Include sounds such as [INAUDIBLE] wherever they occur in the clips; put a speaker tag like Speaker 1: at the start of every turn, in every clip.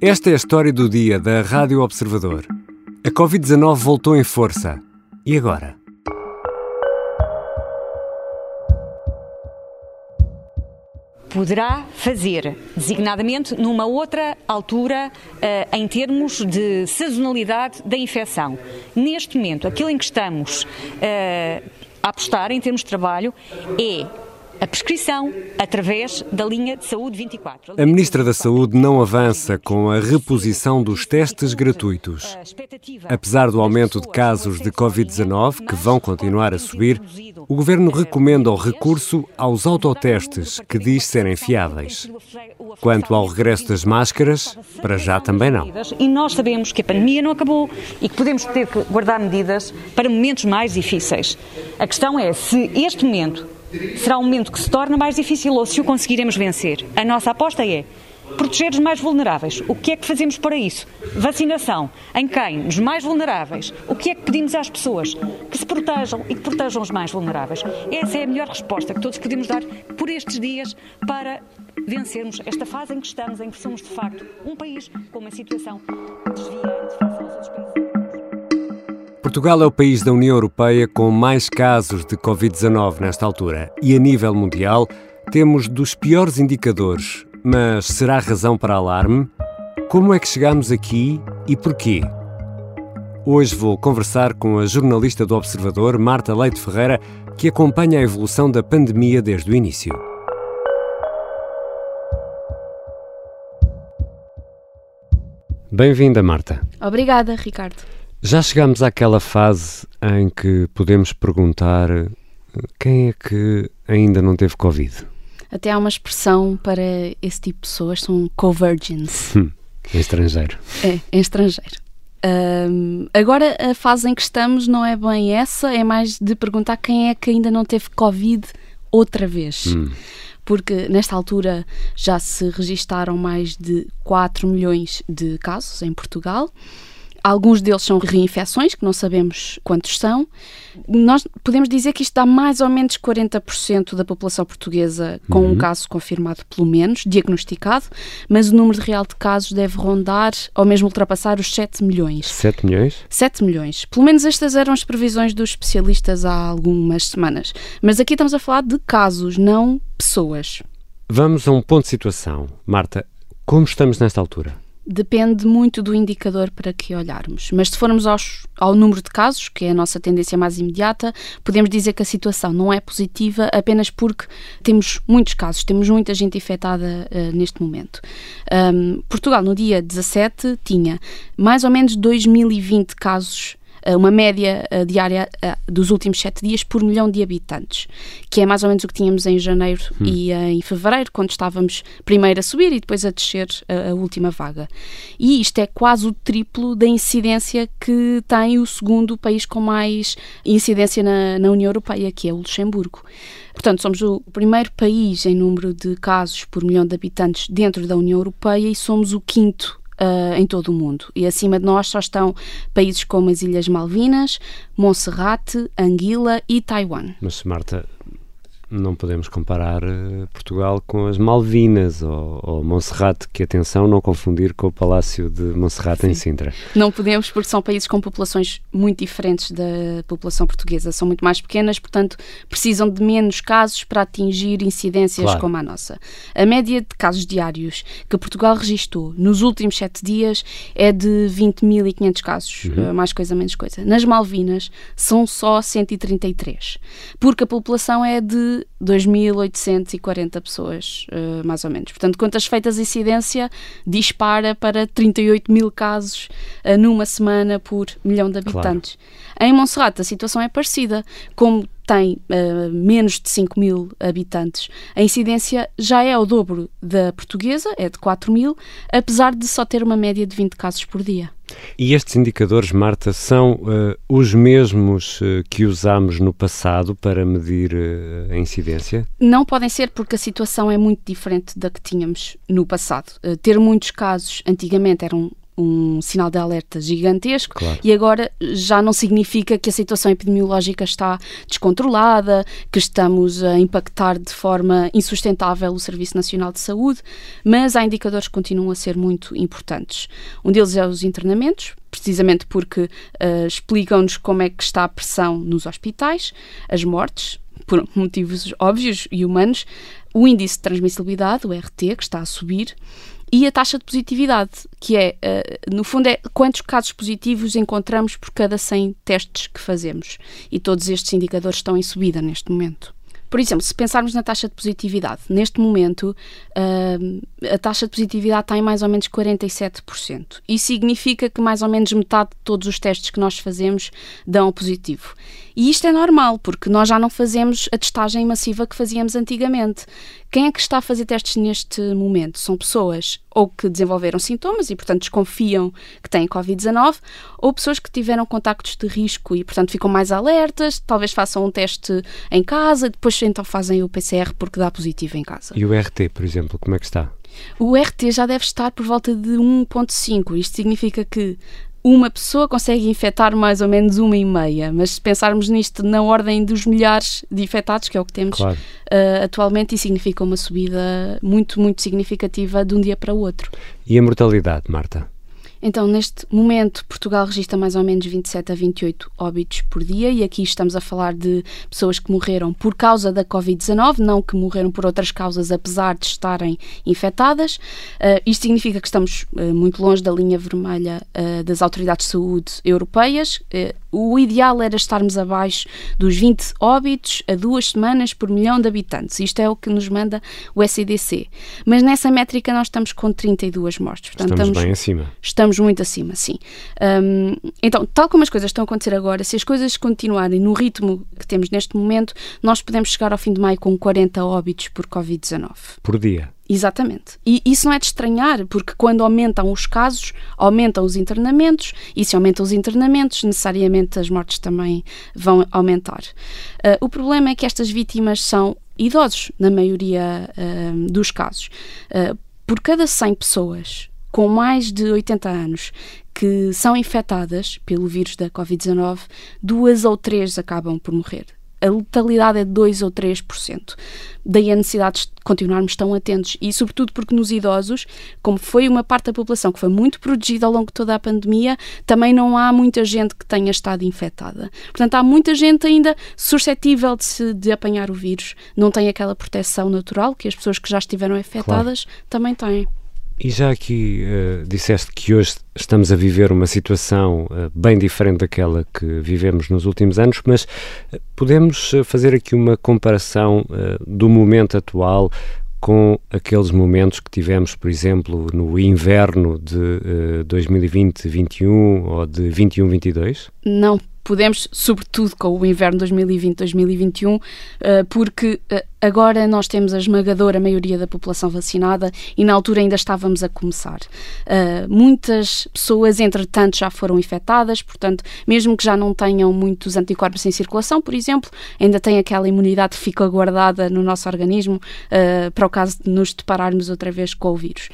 Speaker 1: Esta é a história do dia da Rádio Observador. A Covid-19 voltou em força. E agora?
Speaker 2: poderá fazer, designadamente numa outra altura uh, em termos de sazonalidade da infecção. Neste momento, aquilo em que estamos uh, a apostar em termos de trabalho é a prescrição através da linha de saúde 24.
Speaker 1: A Ministra da Saúde não avança com a reposição dos testes gratuitos. Apesar do aumento de casos de Covid-19, que vão continuar a subir, o Governo recomenda o recurso aos autotestes, que diz serem fiáveis. Quanto ao regresso das máscaras, para já também não.
Speaker 2: E nós sabemos que a pandemia não acabou e que podemos ter que guardar medidas para momentos mais difíceis. A questão é se este momento será um momento que se torna mais difícil ou se o conseguiremos vencer. A nossa aposta é proteger os mais vulneráveis. O que é que fazemos para isso? Vacinação. Em quem? Nos mais vulneráveis. O que é que pedimos às pessoas? Que se protejam e que protejam os mais vulneráveis. Essa é a melhor resposta que todos podemos dar por estes dias para vencermos esta fase em que estamos, em que somos de facto um país com uma situação desviante face aos outros países.
Speaker 1: Portugal é o país da União Europeia com mais casos de Covid-19 nesta altura e, a nível mundial, temos dos piores indicadores. Mas será razão para alarme? Como é que chegamos aqui e porquê? Hoje vou conversar com a jornalista do Observador, Marta Leite Ferreira, que acompanha a evolução da pandemia desde o início. Bem-vinda, Marta.
Speaker 3: Obrigada, Ricardo.
Speaker 1: Já chegamos àquela fase em que podemos perguntar quem é que ainda não teve Covid?
Speaker 3: Até há uma expressão para esse tipo de pessoas, são covirgins.
Speaker 1: Hum, em estrangeiro.
Speaker 3: É, em estrangeiro. Um, agora a fase em que estamos não é bem essa, é mais de perguntar quem é que ainda não teve Covid outra vez. Hum. Porque nesta altura já se registaram mais de 4 milhões de casos em Portugal Alguns deles são reinfecções, que não sabemos quantos são. Nós podemos dizer que isto dá mais ou menos 40% da população portuguesa com uhum. um caso confirmado, pelo menos, diagnosticado, mas o número real de casos deve rondar ou mesmo ultrapassar os 7 milhões.
Speaker 1: 7 milhões?
Speaker 3: 7 milhões. Pelo menos estas eram as previsões dos especialistas há algumas semanas. Mas aqui estamos a falar de casos, não pessoas.
Speaker 1: Vamos a um ponto de situação. Marta, como estamos nesta altura?
Speaker 3: Depende muito do indicador para que olharmos. Mas se formos aos, ao número de casos, que é a nossa tendência mais imediata, podemos dizer que a situação não é positiva apenas porque temos muitos casos, temos muita gente infectada uh, neste momento. Um, Portugal, no dia 17, tinha mais ou menos 2020 casos uma média eh, diária eh, dos últimos sete dias por milhão de habitantes, que é mais ou menos o que tínhamos em janeiro hum. e em fevereiro, quando estávamos primeiro a subir e depois a descer a, a, última vaga. E isto é quase o triplo da incidência que tem o segundo país com mais incidência na, na União Europeia, que é o Luxemburgo. Portanto, somos o primeiro país em número de casos por milhão de habitantes dentro da União Europeia e somos o quinto uh, em todo o mundo. E acima de nós só estão países como as Ilhas Malvinas, Monserrate, Anguila e Taiwan.
Speaker 1: Mas, Marta, não podemos comparar uh, Portugal com as Malvinas ou, ou Monserrate, que atenção, não confundir com o Palácio de Monserrate Sim. em Sintra.
Speaker 3: Não podemos, porque são países com populações muito diferentes da população portuguesa, são muito mais pequenas, portanto precisam de menos casos para atingir incidências claro. como a nossa. A média de casos diários que Portugal registrou nos últimos sete dias é de 20.500 casos, uhum. Eh, mais coisa, menos coisa. Nas Malvinas são só 133, porque a população é de 2.840 pessoas, uh, mais ou menos. Portanto, contas feitas incidência dispara para 38 mil casos uh, numa semana por milhão de habitantes. Claro. Em Monserrate a situação é parecida. Como tem uh, menos de 5 mil habitantes, a incidência já é o dobro da portuguesa, é de 4 mil, apesar de só ter uma média de 20 casos por dia.
Speaker 1: E estes indicadores, Marta, são uh, os mesmos uh, que usámos no passado para medir uh, a incidência?
Speaker 3: Não podem ser, porque a situação é muito diferente da que tínhamos no passado. ter muitos casos, antigamente, eram um sinal de alerta gigantesco
Speaker 1: claro.
Speaker 3: e agora já não significa que a situação epidemiológica está descontrolada, que estamos a impactar de forma insustentável o Serviço Nacional de Saúde, mas há indicadores que continuam a ser muito importantes. Um deles é os internamentos, precisamente porque uh, explicam-nos como é que está a pressão nos hospitais, as mortes, por [LAUGHS] motivos óbvios e humanos, o índice de transmissibilidade, o RT, que está a subir, e a taxa de positividade, que é, uh, no fundo, é quantos casos positivos encontramos por cada 100 testes que fazemos. E todos estes indicadores estão em subida neste momento. Por exemplo, se pensarmos na taxa de positividade, neste momento uh, a taxa de positividade está em mais ou menos 47%. Isso significa que mais ou menos metade de todos os testes que nós fazemos dão positivo. E isto é normal, porque nós já não fazemos a testagem massiva que fazíamos antigamente. Quem é que está a fazer testes neste momento? São pessoas ou que desenvolveram sintomas e, portanto, desconfiam que têm Covid-19, ou pessoas que tiveram contactos de risco e, portanto, ficam mais alertas, talvez façam um teste em casa, depois então fazem o PCR porque dá positivo em casa.
Speaker 1: E o RT, por exemplo, como é que está?
Speaker 3: O RT já deve estar por volta de 1.5. Isto significa que uma pessoa consegue infectar mais ou menos uma e meia, mas se pensarmos nisto na ordem dos milhares de infectados, que é o que temos
Speaker 1: claro.
Speaker 3: uh, atualmente, isso significa uma subida muito, muito significativa de um dia para o outro.
Speaker 1: E a mortalidade, Marta?
Speaker 3: Então, neste momento, Portugal registra mais ou menos 27 a 28 óbitos por dia, e aqui estamos a falar de pessoas que morreram por causa da Covid-19, não que morreram por outras causas, apesar de estarem infectadas. Uh, isto significa que estamos uh, muito longe da linha vermelha uh, das autoridades de saúde europeias. o ideal era estarmos abaixo dos 20 óbitos a duas semanas por milhão de habitantes. Isto é o que nos manda o SEDC. Mas nessa métrica nós estamos com 32 mortes.
Speaker 1: Portanto, estamos, estamos bem acima.
Speaker 3: Estamos estamos muito acima, sim. Um, então, tal como as coisas estão a acontecer agora, se as coisas continuarem no ritmo que temos neste momento, nós podemos chegar ao fim de maio com 40 óbitos por Covid-19.
Speaker 1: Por dia?
Speaker 3: Exatamente. E isso não é de estranhar, porque quando aumentam os casos, aumentam os internamentos, e se aumentam os internamentos, necessariamente as mortes também vão aumentar. Uh, o problema é que estas vítimas são idosos, na maioria uh, dos casos. Uh, por cada 100 pessoas com mais de 80 anos que são infectadas pelo vírus da Covid-19, duas ou três acabam por morrer. A letalidade é de 2 ou 3%. Daí a necessidade de continuarmos tão atentos e, sobretudo, porque nos idosos, como foi uma parte da população que foi muito protegida ao longo de toda a pandemia, também não há muita gente que tenha estado infectada. Portanto, há muita gente ainda suscetível de, se, de apanhar o vírus. Não tem aquela proteção natural que as pessoas que já estiveram infectadas claro. também têm.
Speaker 1: E já aqui uh, disseste que hoje estamos a viver uma situação uh, bem diferente daquela que vivemos nos últimos anos, mas uh, podemos fazer aqui uma comparação do momento atual com aqueles momentos que tivemos, por exemplo, no inverno de 2020-21 ou de 21-22?
Speaker 3: Não, podemos, sobretudo com o inverno 2020-2021, eh, porque eh, agora nós temos a esmagadora maioria da população vacinada e na altura ainda estávamos a começar. Eh, muitas pessoas, entretanto, já foram infectadas, portanto, mesmo que já não tenham muitos anticorpos em circulação, por exemplo, ainda tem aquela imunidade que fica guardada no nosso organismo para o caso de nos depararmos outra vez com o vírus.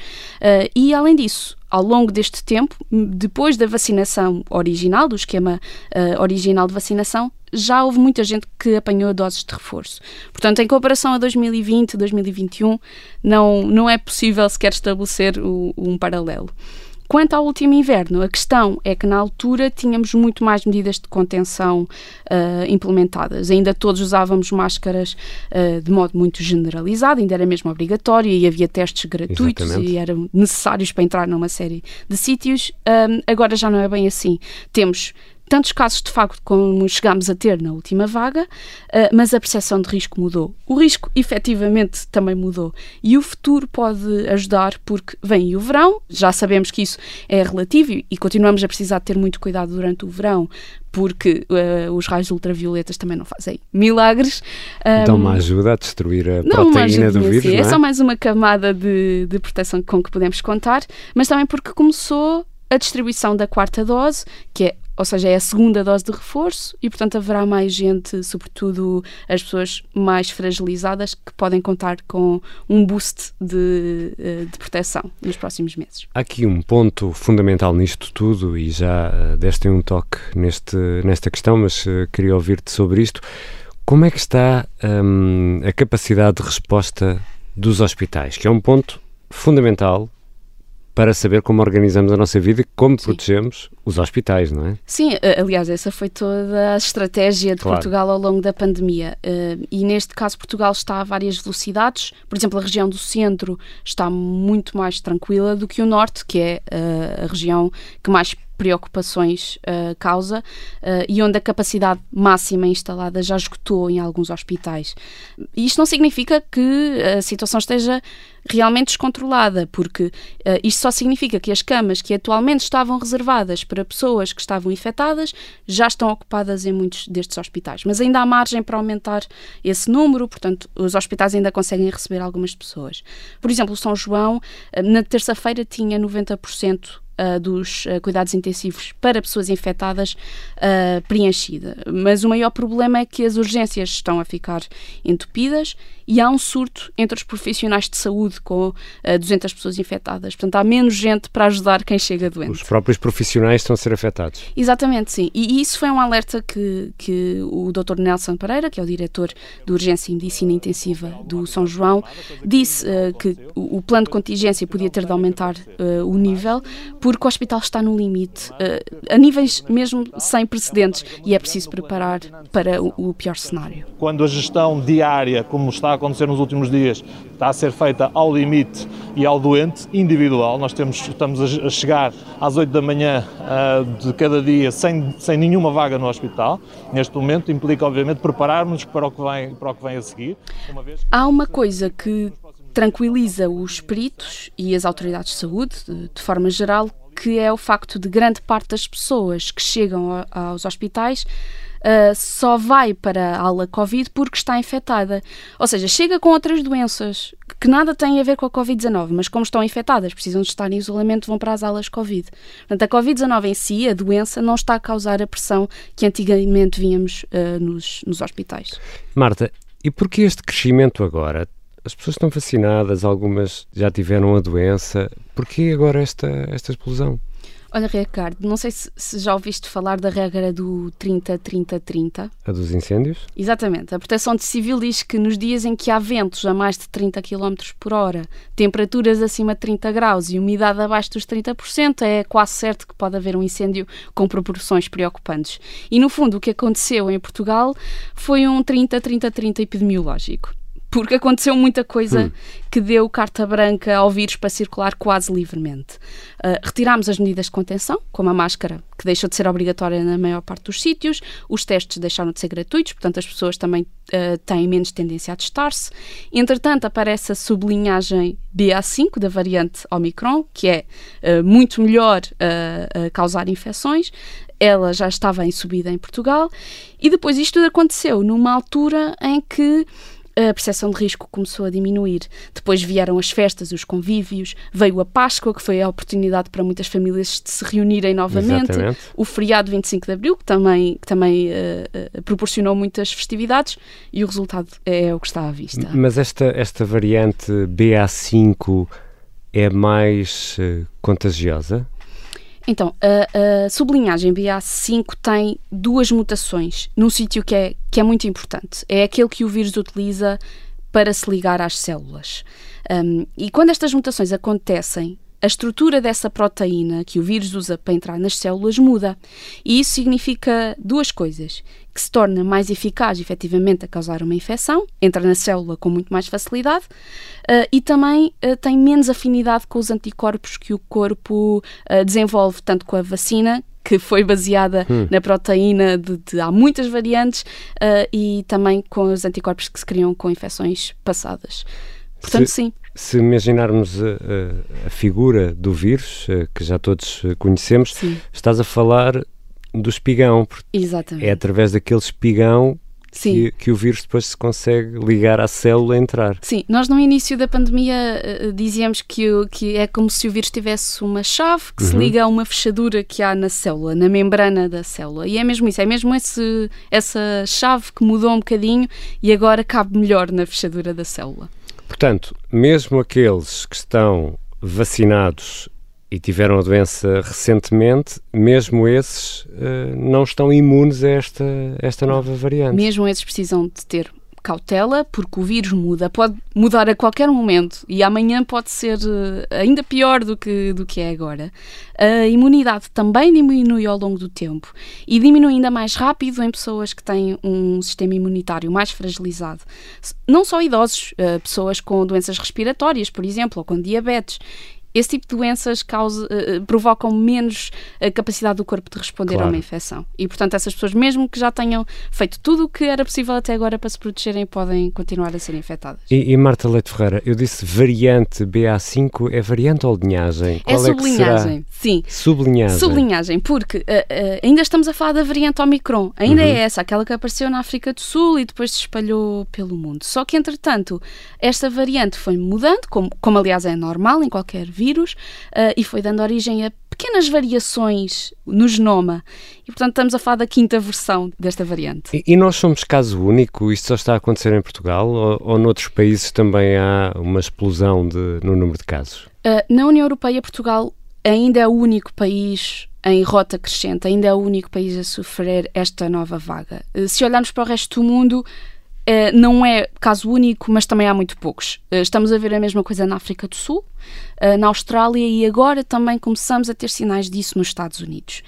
Speaker 3: E, além disso, ao longo deste tempo, depois da vacinação original, do esquema uh, original de vacinação, já houve muita gente que apanhou doses de reforço. Portanto, em comparação a 2020, 2021, não, não é possível sequer estabelecer o, um paralelo. Quanto ao último inverno, a questão é que na altura tínhamos muito mais medidas de contenção uh, implementadas. Ainda todos usávamos máscaras uh, de modo muito generalizado, ainda era mesmo obrigatório e havia testes gratuitos
Speaker 1: Exatamente.
Speaker 3: e eram necessários para entrar numa série de sítios. Uh, agora já não é bem assim. Temos tantos casos de facto como chegámos a ter na última vaga, eh, mas a percepção de risco mudou. O risco efetivamente também mudou e o futuro pode ajudar porque vem o verão, já sabemos que isso é relativo e continuamos a precisar ter muito cuidado durante o verão porque uh, os raios ultravioletas também não fazem milagres.
Speaker 1: Um, Dão uma ajuda a destruir a proteína do vírus,
Speaker 3: é?
Speaker 1: é?
Speaker 3: só mais uma camada de, de proteção com que podemos contar, mas também porque começou a distribuição da quarta dose, que é ou seja, é a segunda dose de reforço e, portanto, haverá mais gente, sobretudo as pessoas mais fragilizadas, que podem contar com um boost de, eh, de proteção nos próximos meses.
Speaker 1: Há aqui um ponto fundamental nisto tudo e já uh, deste um toque neste, nesta questão, mas uh, queria ouvir-te sobre isto. Como é que está um, a capacidade de resposta dos hospitais, que é um ponto fundamental para saber como organizamos a nossa vida e como Sim. protegemos os hospitais, não é?
Speaker 3: Sim, aliás, essa foi toda a estratégia de claro. Portugal ao longo da pandemia. Eh, e neste caso, Portugal está a várias velocidades. Por exemplo, a região do centro está muito mais tranquila do que o norte, que é eh, a região que mais preocupações uh, causa uh, e onde a capacidade máxima instalada já esgotou em alguns hospitais. Isto não significa que a situação esteja realmente descontrolada, porque uh, isto só significa que as camas que atualmente estavam reservadas para pessoas que estavam infectadas já estão ocupadas em muitos destes hospitais. Mas ainda há margem para aumentar esse número, portanto, os hospitais ainda conseguem receber algumas pessoas. Por exemplo, o São João, na terça-feira, tinha 90% uh, dos uh, cuidados intensivos para pessoas infectadas uh, preenchida. Mas o maior problema é que as urgências estão a ficar entupidas e há um surto entre os profissionais de saúde com uh, 200 pessoas infectadas. Portanto, há menos gente para ajudar quem chega doente.
Speaker 1: Os próprios profissionais estão a ser afetados.
Speaker 3: Exatamente, sim. E isso foi um alerta que, que o Dr. Nelson Pereira, que é o diretor de Urgência e Medicina Intensiva do São João, disse uh, que o, o, plano de contingência podia ter de aumentar uh, o nível, porque o hospital está no limite, a níveis mesmo sem precedentes, e é preciso preparar para o, o pior cenário.
Speaker 4: Quando a gestão diária, como está a acontecer nos últimos dias está a ser feita ao limite e ao doente individual. Nós temos, estamos a chegar às 8 da manhã uh, de cada dia sem, sem nenhuma vaga no hospital. Neste momento implica, obviamente, prepararmos para o que vem, para o que vem a seguir.
Speaker 3: Uma que... Há uma coisa que tranquiliza os peritos e as autoridades de saúde, de, de forma geral, que é o facto de grande parte das pessoas que chegam aos hospitais uh, só vai para a ala Covid porque está infectada. Ou seja, chega com outras doenças que nada têm a ver com a Covid-19, mas como estão infectadas, precisam de estar em isolamento, vão para as alas Covid. Portanto, a Covid-19 em si, a doença, não está a causar a pressão que antigamente víamos uh, nos, nos hospitais.
Speaker 1: Marta, e por que este crescimento agora? As pessoas estão vacinadas, algumas já tiveram a doença. Por que agora esta, esta explosão?
Speaker 3: Olha, Ricardo, não sei se, se, já ouviste falar da regra do 30-30-30.
Speaker 1: A dos incêndios?
Speaker 3: Exatamente. A Proteção Civil diz que nos dias em que há ventos a mais de 30 km por hora, temperaturas acima de 30 graus e umidade abaixo dos 30%, é quase certo que pode haver um incêndio com proporções preocupantes. E, no fundo, o que aconteceu em Portugal foi um 30-30-30 epidemiológico porque aconteceu muita coisa hum. que deu carta branca ao vírus para circular quase livremente. Uh, retirámos as medidas de contenção, como a máscara, que deixou de ser obrigatória na maior parte dos sítios, os testes deixaram de ser gratuitos, portanto as pessoas também uh, têm menos tendência a testar-se. Entretanto, aparece a sublinhagem BA5 da variante Omicron, que é uh, muito melhor a causar infecções ela já estava em subida em Portugal e depois isto aconteceu numa altura em que a percepção de risco começou a diminuir. Depois vieram as festas, os convívios, veio a Páscoa, que foi a oportunidade para muitas famílias de se reunirem novamente, Exatamente. o feriado 25 de Abril, que também, que também uh, uh, proporcionou muitas festividades, e o resultado é o que está à vista.
Speaker 1: Mas esta, esta variante BA5 é mais uh, contagiosa?
Speaker 3: Então, a, a sublinhagem BA5 tem duas mutações num sítio que é, que é muito importante. É aquele que o vírus utiliza para se ligar às células. Um, e quando estas mutações acontecem, a estrutura dessa proteína que o vírus usa para entrar nas células muda. E isso significa duas coisas: que se torna mais eficaz, efetivamente, a causar uma infecção, entra na célula com muito mais facilidade uh, e também uh, tem menos afinidade com os anticorpos que o corpo uh, desenvolve, tanto com a vacina que foi baseada hum. na proteína de, de, há muitas variantes e também com os anticorpos que se criam com infecções passadas. Portanto,
Speaker 1: se,
Speaker 3: sim.
Speaker 1: Se imaginarmos a, a, a figura do vírus, uh, que já todos conhecemos, sim. estás a falar do espigão.
Speaker 3: Exatamente.
Speaker 1: É através daquele espigão que, que, o vírus depois se consegue ligar à célula e entrar.
Speaker 3: Sim, nós no início da pandemia dizíamos que, que é como se o vírus tivesse uma chave que uhum. se liga a uma fechadura que há na célula, na membrana da célula. E é mesmo isso, é mesmo esse, essa chave que mudou um bocadinho e agora cabe melhor na fechadura da célula.
Speaker 1: Portanto, mesmo aqueles que estão vacinados e tiveram a doença recentemente, mesmo esses uh, não estão imunes a esta, esta nova variante.
Speaker 3: Mesmo esses precisam de ter cautela, porque o vírus muda, pode mudar a qualquer momento e amanhã pode ser uh, ainda pior do que, do que é agora. A imunidade também diminui ao longo do tempo e diminui ainda mais rápido em pessoas que têm um sistema imunitário mais fragilizado. Não só idosos, uh, pessoas com doenças respiratórias, por exemplo, ou com diabetes esse tipo de doenças causa, uh, provocam menos a capacidade do corpo de responder claro. a uma infecção. E, portanto, essas pessoas, mesmo que já tenham feito tudo o que era possível até agora para se protegerem, podem continuar a ser infectadas.
Speaker 1: E, e Marta Leite Ferreira, eu disse variante BA5, é variante ou linhagem?
Speaker 3: É Qual é sublinhagem, sim.
Speaker 1: Sublinhagem.
Speaker 3: Sublinhagem, porque uh, uh, ainda estamos a falar da variante Omicron. Ainda uhum. é essa, aquela que apareceu na África do Sul e depois se espalhou pelo mundo. Só que, entretanto, esta variante foi mudando, como, como aliás é normal em qualquer vírus, vírus uh, e foi dando origem a pequenas variações no genoma. E, portanto, estamos a falar da quinta versão desta variante.
Speaker 1: E, e nós somos caso único? Isto só está a acontecer em Portugal ou, ou noutros países também há uma explosão de, no número de casos?
Speaker 3: Uh, na União Europeia, Portugal ainda é o único país em rota crescente, ainda é o único país a sofrer esta nova vaga. Uh, se olharmos para o resto do mundo, Uh, não é caso único, mas também há muito poucos. Uh, estamos a ver a mesma coisa na África do Sul, uh, na Austrália e agora também começamos a ter sinais disso nos Estados Unidos.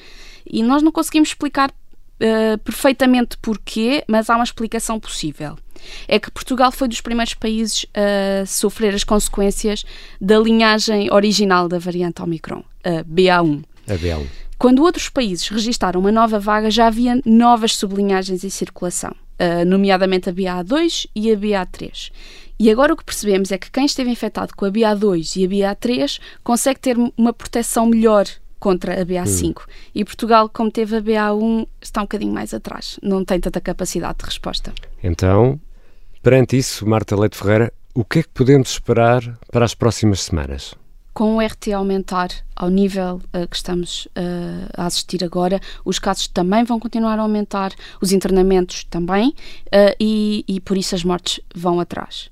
Speaker 3: E nós não conseguimos explicar perfeitamente porquê, mas há uma explicação possível. É que Portugal foi dos primeiros países a sofrer as consequências da linhagem original da variante Omicron, a BA1.
Speaker 1: A BA1.
Speaker 3: Quando outros países registaram uma nova vaga, já havia novas sublinhagens em circulação uh, nomeadamente a BA2 e a BA3. E agora o que percebemos é que quem esteve infectado com a BA2 e a BA3 consegue ter uma proteção melhor contra a BA5. Hum. E Portugal, como teve a BA1, está um bocadinho mais atrás. Não tem tanta capacidade de resposta.
Speaker 1: Então, perante isso, Marta Leite Ferreira, o que é que podemos esperar para as próximas semanas?
Speaker 3: Com o RT aumentar ao nível uh, que estamos uh, a assistir agora, os casos também vão continuar a aumentar, os internamentos também, uh, e, e, por isso as mortes vão atrás.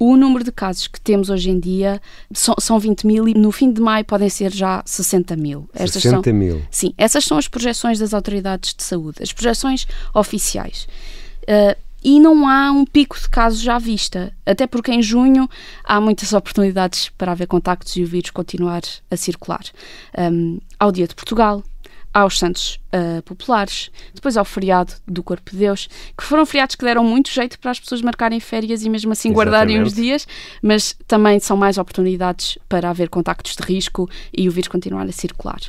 Speaker 3: O número de casos que temos hoje em dia são, são 20 mil e no fim de maio podem ser já 60 mil.
Speaker 1: 60 são, mil?
Speaker 3: Sim, essas são as projeções das autoridades de saúde, as projeções oficiais. Uh, e não há um pico de casos já à vista, até porque em junho há muitas [LAUGHS] oportunidades para haver contactos e o vírus continuar a circular. Um, ao Dia de Portugal, aos Santos uh, Populares, depois ao feriado do Corpo de Deus, que foram feriados que deram muito jeito para as pessoas marcarem férias e mesmo assim Exatamente. guardarem uns dias, mas também são mais oportunidades para haver contactos de risco e o vírus continuar a circular.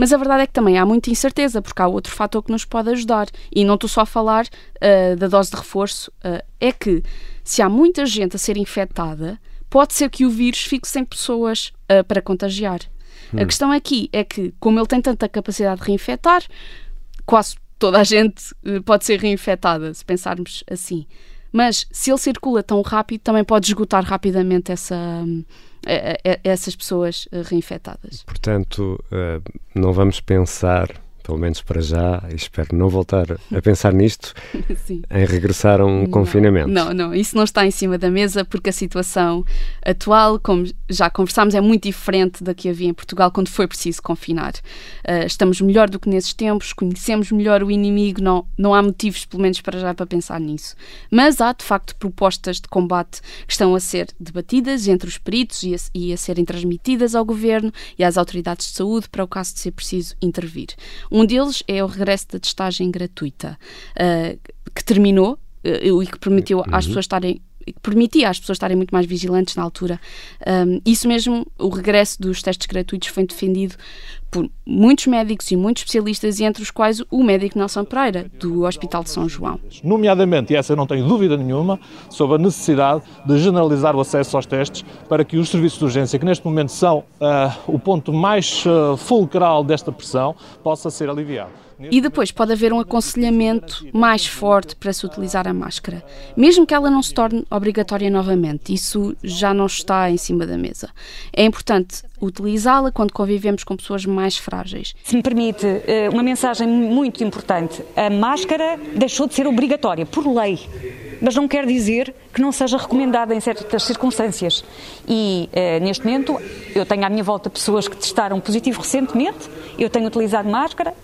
Speaker 3: Mas a verdade é que também há muita incerteza, porque há outro fator que nos pode ajudar. E não estou só a falar uh, da dose de reforço, uh, é que se há muita gente a ser infectada, pode ser que o vírus fique sem pessoas uh, para contagiar. Hum. A questão aqui é que, como ele tem tanta capacidade de reinfectar, quase toda a gente pode ser reinfetada, se pensarmos assim. Mas se ele circula tão rápido, também pode esgotar rapidamente essa, essas pessoas reinfectadas.
Speaker 1: Portanto, eh, não vamos pensar pelo menos para já, e espero não voltar a pensar nisto, [LAUGHS] em regressar a um
Speaker 3: não,
Speaker 1: confinamento.
Speaker 3: Não, não, isso não está em cima da mesa porque a situação atual, como já conversámos, é muito diferente da que havia em Portugal quando foi preciso confinar. Uh, estamos melhor do que nesses tempos, conhecemos melhor o inimigo, não, não há motivos, pelo menos para já, para pensar nisso. Mas há, de facto, propostas de combate que estão a ser debatidas entre os peritos e a, e a serem transmitidas ao governo e às autoridades de saúde para o caso de ser preciso intervir. Um deles é o regresso da testagem gratuita, uh, que terminou uh, e que permitiu uhum. às pessoas estarem permitia às pessoas estarem muito mais vigilantes na altura. Um, isso mesmo, o regresso dos testes gratuitos foi defendido por muitos médicos e muitos especialistas, entre os quais o médico Nelson Pereira, do Hospital de São João.
Speaker 4: Nomeadamente, e essa eu não tenho dúvida nenhuma, sobre a necessidade de generalizar o acesso aos testes para que os serviços de urgência, que neste momento são uh, o ponto mais uh, fulcral desta pressão, possa ser aliviado.
Speaker 3: E depois pode haver um aconselhamento mais forte para se utilizar a máscara, mesmo que ela não se torne obrigatória novamente. Isso já não está em cima da mesa. É importante utilizá-la quando convivemos com pessoas mais frágeis.
Speaker 2: Se me permite, eh, uma mensagem muito importante: a máscara deixou de ser obrigatória por lei mas não quer dizer que não seja recomendada em certas circunstâncias. E eh, neste momento eu tenho à minha volta pessoas que testaram positivo recentemente, eu tenho utilizado máscara,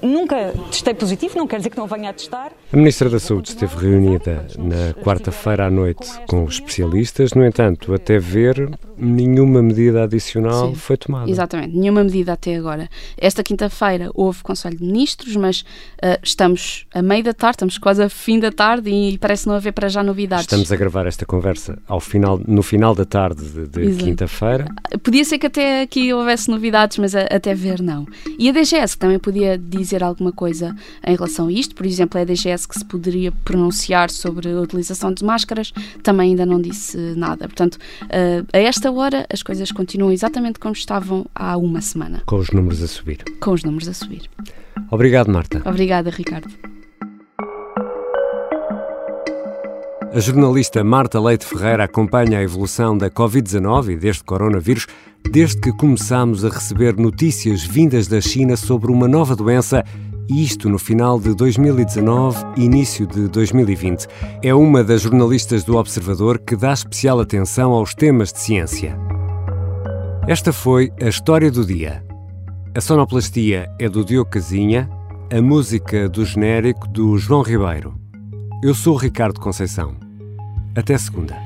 Speaker 2: Nunca testei positivo, não quer dizer que não venha a testar.
Speaker 1: A Ministra da Saúde esteve reunida na quarta-feira à noite com os especialistas, no entanto, até ver, nenhuma medida adicional Sim, foi tomada.
Speaker 3: Exatamente, nenhuma medida até agora. Esta quinta-feira houve Conselho de Ministros, mas uh, estamos a meio da tarde, estamos quase a fim da tarde e parece não haver para já novidades.
Speaker 1: Estamos a gravar esta conversa ao final, no final da tarde de, de quinta-feira.
Speaker 3: Podia ser que até aqui houvesse novidades, mas a, até ver não. E a DGS, que também podia dizer alguma coisa em relação a isto. Por exemplo, é a DGS que se poderia pronunciar sobre a utilização de máscaras, também ainda não disse nada. Portanto, uh, a esta hora as coisas continuam exatamente como estavam há uma semana.
Speaker 1: Com os números a subir.
Speaker 3: Com os números a subir.
Speaker 1: Obrigado, Marta.
Speaker 3: Obrigada, Ricardo.
Speaker 1: A jornalista Marta Leite Ferreira acompanha a evolução da Covid-19 e deste coronavírus desde que começámos a receber notícias vindas da China sobre uma nova doença e isto no final de 2019 e início de 2020. É uma das jornalistas do Observador que dá especial atenção aos temas de ciência. Esta foi a história do dia. A sonoplastia é do Diogo Casinha, a música do genérico do João Ribeiro. Eu sou o Ricardo Conceição. Até segunda.